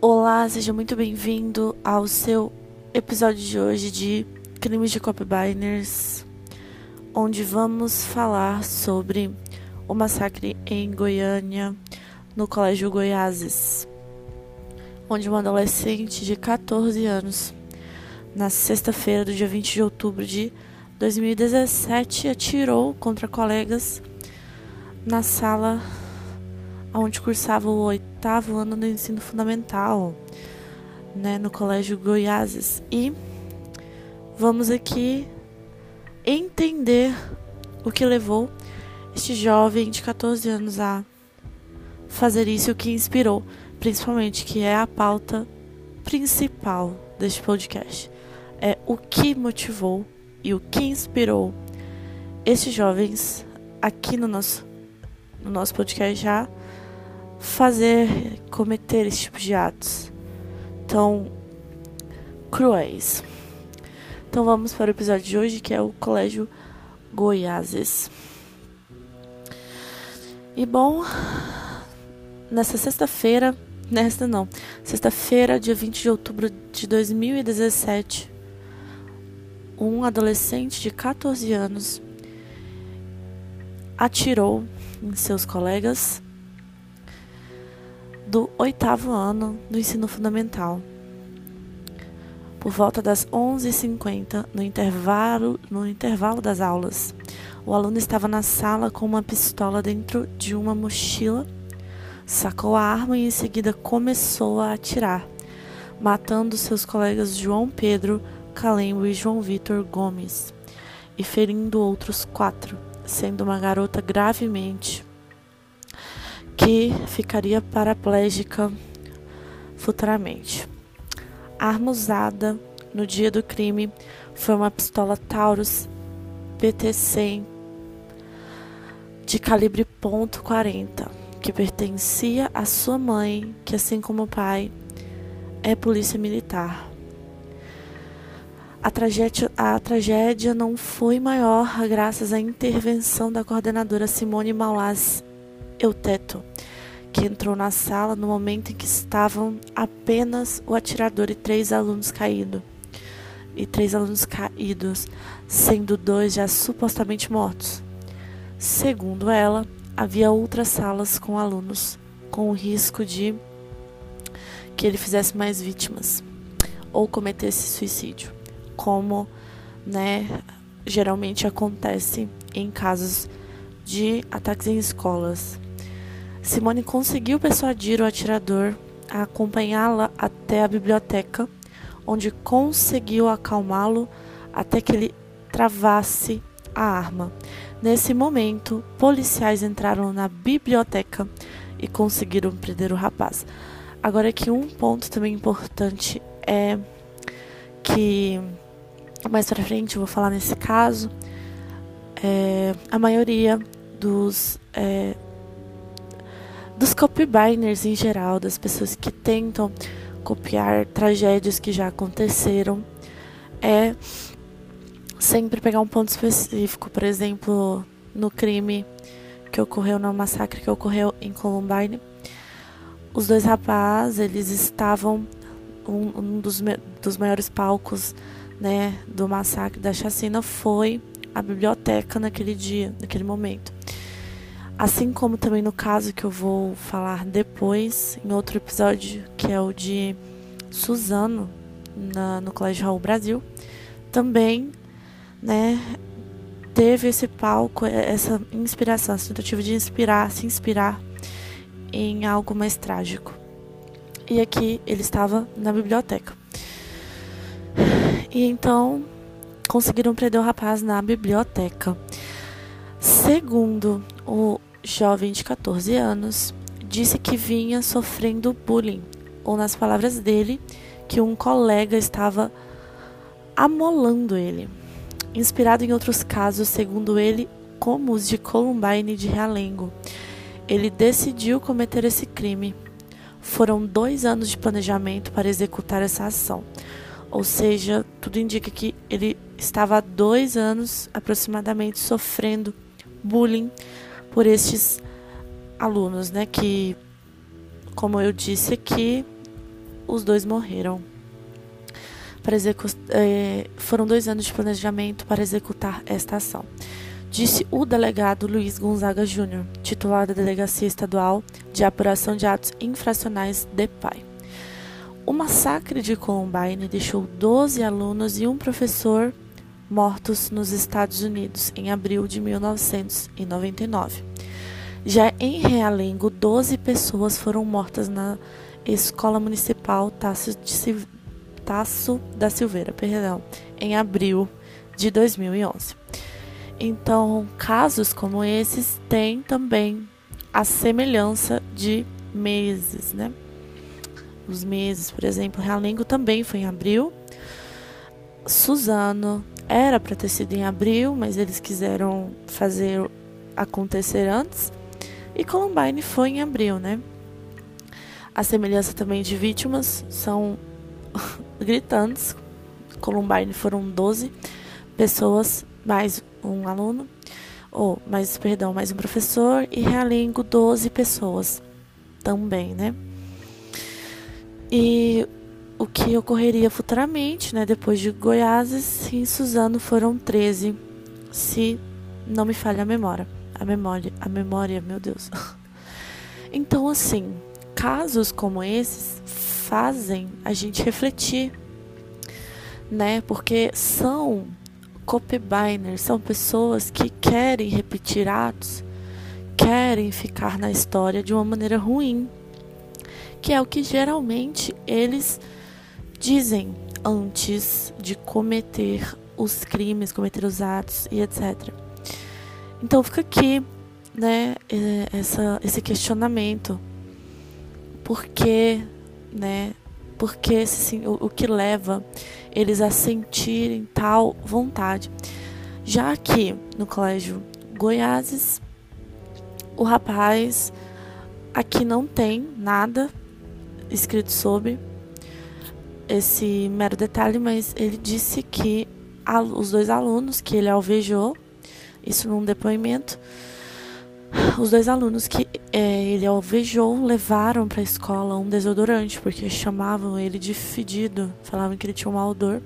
Olá, seja muito bem-vindo ao seu episódio de hoje de Crimes de Copybiners, onde vamos falar sobre o massacre em Goiânia, no Colégio Goiáses, onde uma adolescente de 14 anos, na sexta-feira do dia 20 de outubro de 2017, atirou contra colegas na sala onde cursava o oitavo ano do ensino fundamental, né, no Colégio Goiáses. E vamos aqui entender o que levou este jovem de 14 anos a fazer isso, o que inspirou, principalmente, que é a pauta principal deste podcast. É o que motivou e o que inspirou estes jovens aqui no nosso, no nosso podcast já fazer, cometer esse tipo de atos tão cruéis. Então vamos para o episódio de hoje, que é o Colégio Goiáses. E bom, nessa sexta-feira, nesta não, sexta-feira, dia 20 de outubro de 2017, um adolescente de 14 anos atirou em seus colegas do oitavo ano do ensino fundamental. Por volta das 11h50, no intervalo, no intervalo das aulas, o aluno estava na sala com uma pistola dentro de uma mochila, sacou a arma e em seguida começou a atirar, matando seus colegas João Pedro Calembo e João Vitor Gomes, e ferindo outros quatro, sendo uma garota gravemente que ficaria paraplégica futuramente. A arma usada no dia do crime foi uma pistola Taurus PT-100 de calibre .40, que pertencia à sua mãe, que assim como o pai é polícia militar. A tragédia, a tragédia não foi maior graças à intervenção da coordenadora Simone Maulaz Euteto, que entrou na sala no momento em que estavam apenas o atirador e três alunos caídos. E três alunos caídos, sendo dois já supostamente mortos. Segundo ela, havia outras salas com alunos, com o risco de que ele fizesse mais vítimas ou cometesse suicídio, como, né, geralmente acontece em casos de ataques em escolas. Simone conseguiu persuadir o atirador a acompanhá-la até a biblioteca, onde conseguiu acalmá-lo até que ele travasse a arma. Nesse momento, policiais entraram na biblioteca e conseguiram prender o rapaz. Agora que um ponto também importante é que mais para frente eu vou falar nesse caso, é, a maioria dos é, dos copybiners em geral, das pessoas que tentam copiar tragédias que já aconteceram, é sempre pegar um ponto específico, por exemplo, no crime que ocorreu no massacre que ocorreu em Columbine. Os dois rapazes, eles estavam um, um dos, dos maiores palcos, né, do massacre da chacina foi a biblioteca naquele dia, naquele momento. Assim como também no caso que eu vou falar depois, em outro episódio, que é o de Suzano, na, no Colégio Raul Brasil, também, né, teve esse palco, é, essa inspiração, essa tentativa de inspirar, se inspirar em algo mais trágico. E aqui ele estava na biblioteca. E então conseguiram prender o rapaz na biblioteca. Segundo o jovem de 14 anos, disse que vinha sofrendo bullying, ou nas palavras dele, que um colega estava amolando ele. Inspirado em outros casos, segundo ele, como os de Columbine de Realengo, ele decidiu cometer esse crime. Foram dois anos de planejamento para executar essa ação. Ou seja, tudo indica que ele estava há dois anos aproximadamente sofrendo bullying por estes alunos, né, que, como eu disse aqui, os dois morreram. Para é, foram dois anos de planejamento para executar esta ação disse o delegado Luiz Gonzaga Júnior, titular da Delegacia Estadual de Apuração de Atos Infracionais DEPAI. O massacre de Columbine deixou 12 alunos e um professor mortos nos Estados Unidos em abril de 1999. Já em Realengo, 12 pessoas foram mortas na Escola Municipal Tasso, Tasso da Silveira, perdão, em abril de 2011. Então, casos como esses têm também a semelhança de meses, né? Os meses, por exemplo, Realengo também foi em abril. Suzano era para ter sido em abril, mas eles quiseram fazer acontecer antes. E Columbine foi em abril, né? A semelhança também de vítimas são gritantes. Columbine foram 12 pessoas mais um aluno, ou mais, perdão, mais um professor, e Realengo 12 pessoas também, né? E o que ocorreria futuramente, né, depois de Goiás e Suzano foram 13, se não me falha a memória. A memória, a memória, meu Deus. Então, assim, casos como esses fazem a gente refletir, né? Porque são copybiners são pessoas que querem repetir atos, querem ficar na história de uma maneira ruim, que é o que geralmente eles dizem antes de cometer os crimes, cometer os atos e etc. Então fica aqui, né, é, essa, esse questionamento. Por que, né, porque esse, o, o que leva eles a sentirem tal vontade. Já que no colégio Goiáses, o rapaz aqui não tem nada escrito sobre esse mero detalhe, mas ele disse que os dois alunos que ele alvejou, isso num depoimento, os dois alunos que é, ele alvejou levaram para a escola um desodorante, porque chamavam ele de fedido, falavam que ele tinha um mau odor.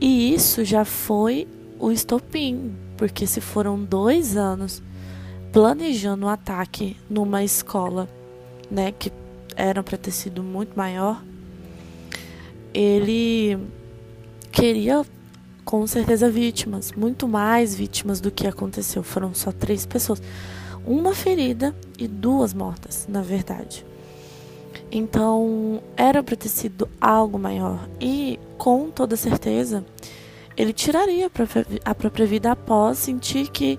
E isso já foi o estopim, porque se foram dois anos planejando um ataque numa escola, né, que era para ter sido muito maior, ele queria com certeza vítimas, muito mais vítimas do que aconteceu. Foram só três pessoas, uma ferida e duas mortas, na verdade. Então era para ter sido algo maior e com toda certeza ele tiraria a própria vida após sentir que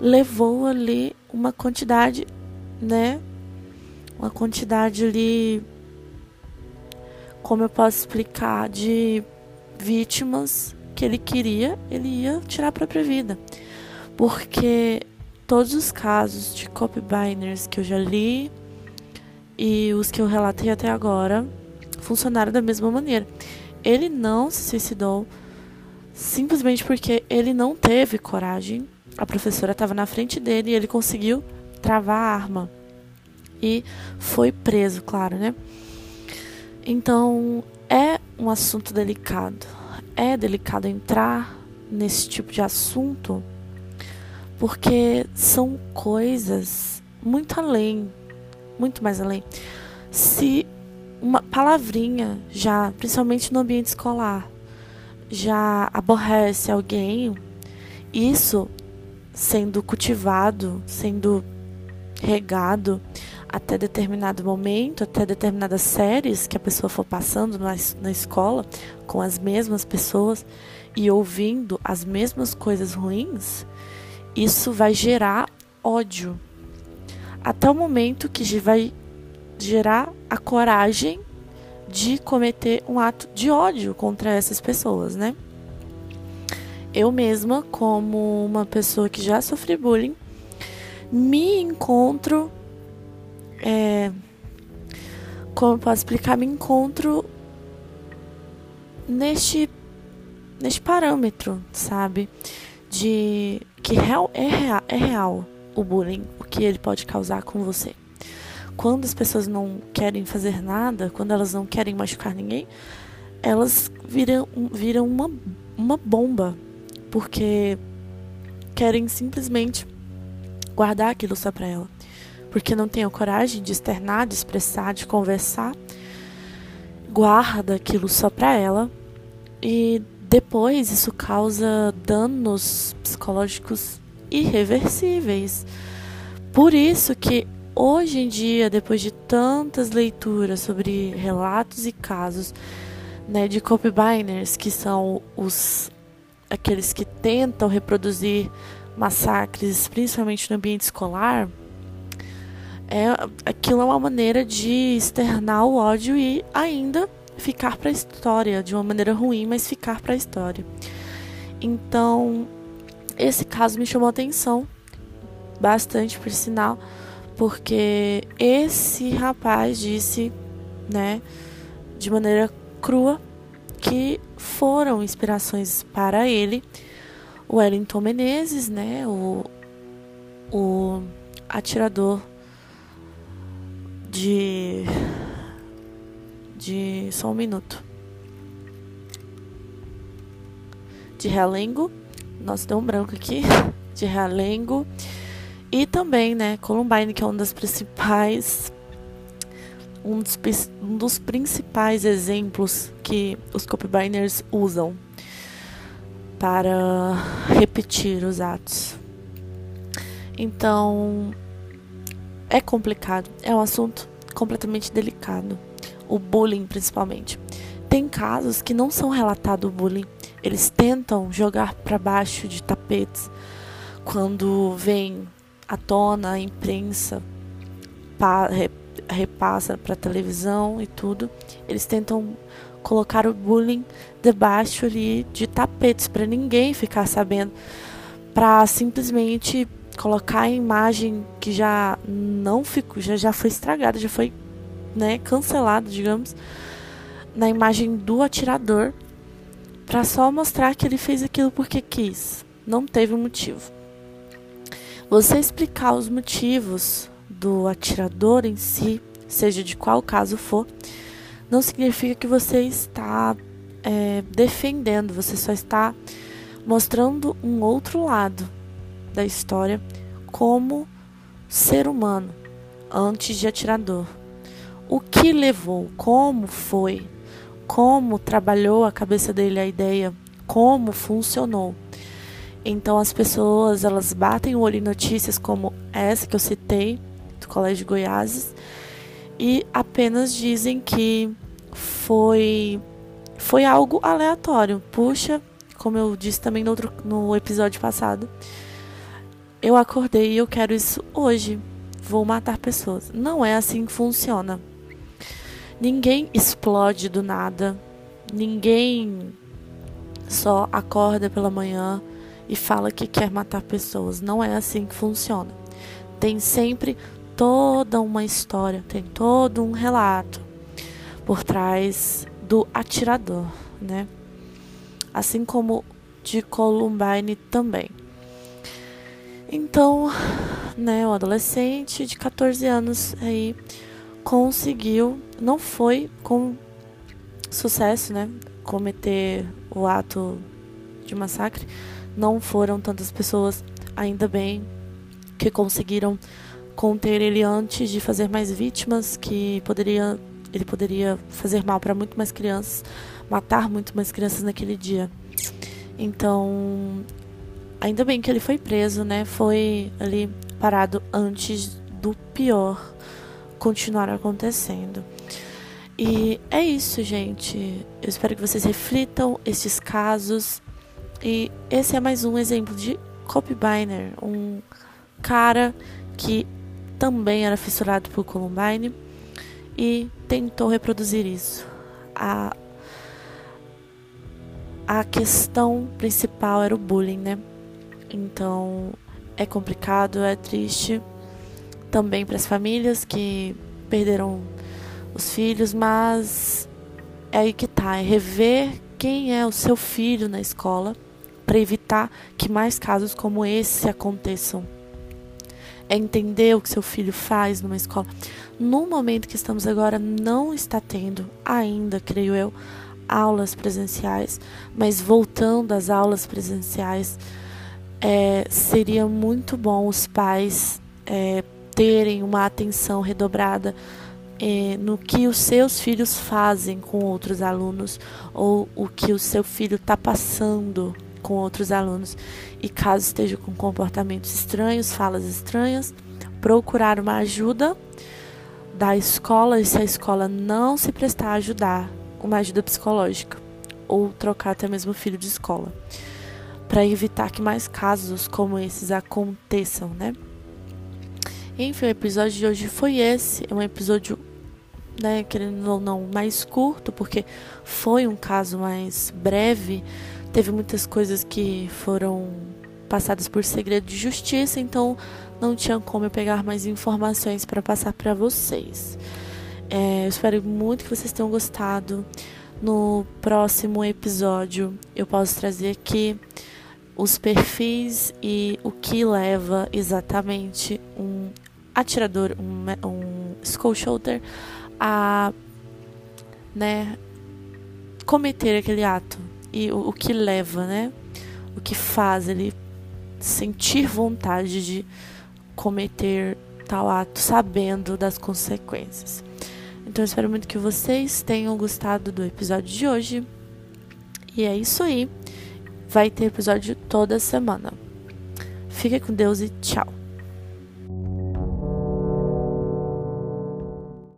levou ali uma quantidade, né? Uma quantidade ali, como eu posso explicar, de vítimas que ele queria, ele ia tirar a própria vida. Porque todos os casos de copybiners que eu já li e os que eu relatei até agora funcionaram da mesma maneira. Ele não se suicidou simplesmente porque ele não teve coragem. A professora estava na frente dele e ele conseguiu travar a arma. E foi preso, claro, né? Então, é um assunto delicado é delicado entrar nesse tipo de assunto porque são coisas muito além, muito mais além. Se uma palavrinha já, principalmente no ambiente escolar, já aborrece alguém, isso sendo cultivado, sendo regado até determinado momento, até determinadas séries que a pessoa for passando na, na escola com as mesmas pessoas e ouvindo as mesmas coisas ruins, isso vai gerar ódio. Até o momento que vai gerar a coragem de cometer um ato de ódio contra essas pessoas, né? Eu mesma, como uma pessoa que já sofre bullying, me encontro é, como eu posso explicar, me encontro neste, neste parâmetro, sabe? De que real, é, real, é real o bullying, o que ele pode causar com você. quando as pessoas não querem fazer nada, quando elas não querem machucar ninguém, elas viram, viram uma, uma bomba, porque querem simplesmente guardar aquilo só para ela. Porque não tem a coragem de externar, de expressar, de conversar. Guarda aquilo só para ela. E depois isso causa danos psicológicos irreversíveis. Por isso que hoje em dia, depois de tantas leituras sobre relatos e casos né, de copybiners, que são os aqueles que tentam reproduzir massacres, principalmente no ambiente escolar, é, aquilo é uma maneira de externar o ódio e ainda ficar para a história, de uma maneira ruim, mas ficar para a história. Então, esse caso me chamou a atenção bastante, por sinal, porque esse rapaz disse, né, de maneira crua, que foram inspirações para ele o Wellington Menezes, né, o, o atirador de de só um minuto. De Realengo, nossa deu um branco aqui, de Realengo. E também, né, Columbine que é um das principais um dos, um dos principais exemplos que os copybiners usam para repetir os atos. Então, é complicado, é um assunto completamente delicado. O bullying, principalmente. Tem casos que não são relatados bullying, eles tentam jogar para baixo de tapetes quando vem à tona a imprensa repassa para televisão e tudo. Eles tentam colocar o bullying debaixo ali de tapetes para ninguém ficar sabendo, para simplesmente colocar a imagem que já não ficou, já, já foi estragada, já foi né, cancelada, digamos, na imagem do atirador, para só mostrar que ele fez aquilo porque quis, não teve um motivo. Você explicar os motivos do atirador em si, seja de qual caso for, não significa que você está é, defendendo, você só está mostrando um outro lado da história como ser humano antes de atirador. O que levou, como foi, como trabalhou a cabeça dele a ideia, como funcionou. Então as pessoas elas batem o olho em notícias como essa que eu citei do Colégio Goiás e apenas dizem que foi foi algo aleatório. Puxa, como eu disse também no, outro, no episódio passado, eu acordei e eu quero isso hoje. Vou matar pessoas. Não é assim que funciona. Ninguém explode do nada. Ninguém só acorda pela manhã e fala que quer matar pessoas. Não é assim que funciona. Tem sempre toda uma história, tem todo um relato por trás do atirador, né? Assim como de Columbine também. Então, né, o adolescente de 14 anos aí conseguiu, não foi com sucesso, né, cometer o ato de massacre. Não foram tantas pessoas, ainda bem que conseguiram conter ele antes de fazer mais vítimas, que poderia ele poderia fazer mal para muito mais crianças, matar muito mais crianças naquele dia. Então, ainda bem que ele foi preso, né? Foi ali parado antes do pior continuar acontecendo. E é isso, gente. Eu espero que vocês reflitam esses casos. E esse é mais um exemplo de Copybiner, um cara que também era fissurado por Columbine e tentou reproduzir isso. A, a questão principal era o bullying, né? Então é complicado, é triste também para as famílias que perderam os filhos, mas é aí que tá, é rever quem é o seu filho na escola para evitar que mais casos como esse aconteçam. é entender o que seu filho faz numa escola. No momento que estamos agora, não está tendo ainda, creio eu, aulas presenciais, mas voltando às aulas presenciais, é, seria muito bom os pais é, terem uma atenção redobrada é, no que os seus filhos fazem com outros alunos ou o que o seu filho está passando com outros alunos. E caso esteja com comportamentos estranhos, falas estranhas, procurar uma ajuda da escola e se a escola não se prestar a ajudar, uma ajuda psicológica ou trocar até mesmo o filho de escola, para evitar que mais casos como esses aconteçam, né? Enfim, o episódio de hoje foi esse. É um episódio, né, querendo ou não, mais curto, porque foi um caso mais breve. Teve muitas coisas que foram passadas por segredo de justiça, então não tinha como eu pegar mais informações para passar para vocês. É, eu espero muito que vocês tenham gostado. No próximo episódio, eu posso trazer aqui os perfis e o que leva exatamente um atirador, um, um shooter, a né, cometer aquele ato e o, o que leva, né, o que faz ele sentir vontade de cometer tal ato sabendo das consequências. Então eu espero muito que vocês tenham gostado do episódio de hoje. E é isso aí. Vai ter episódio toda semana. Fique com Deus e tchau.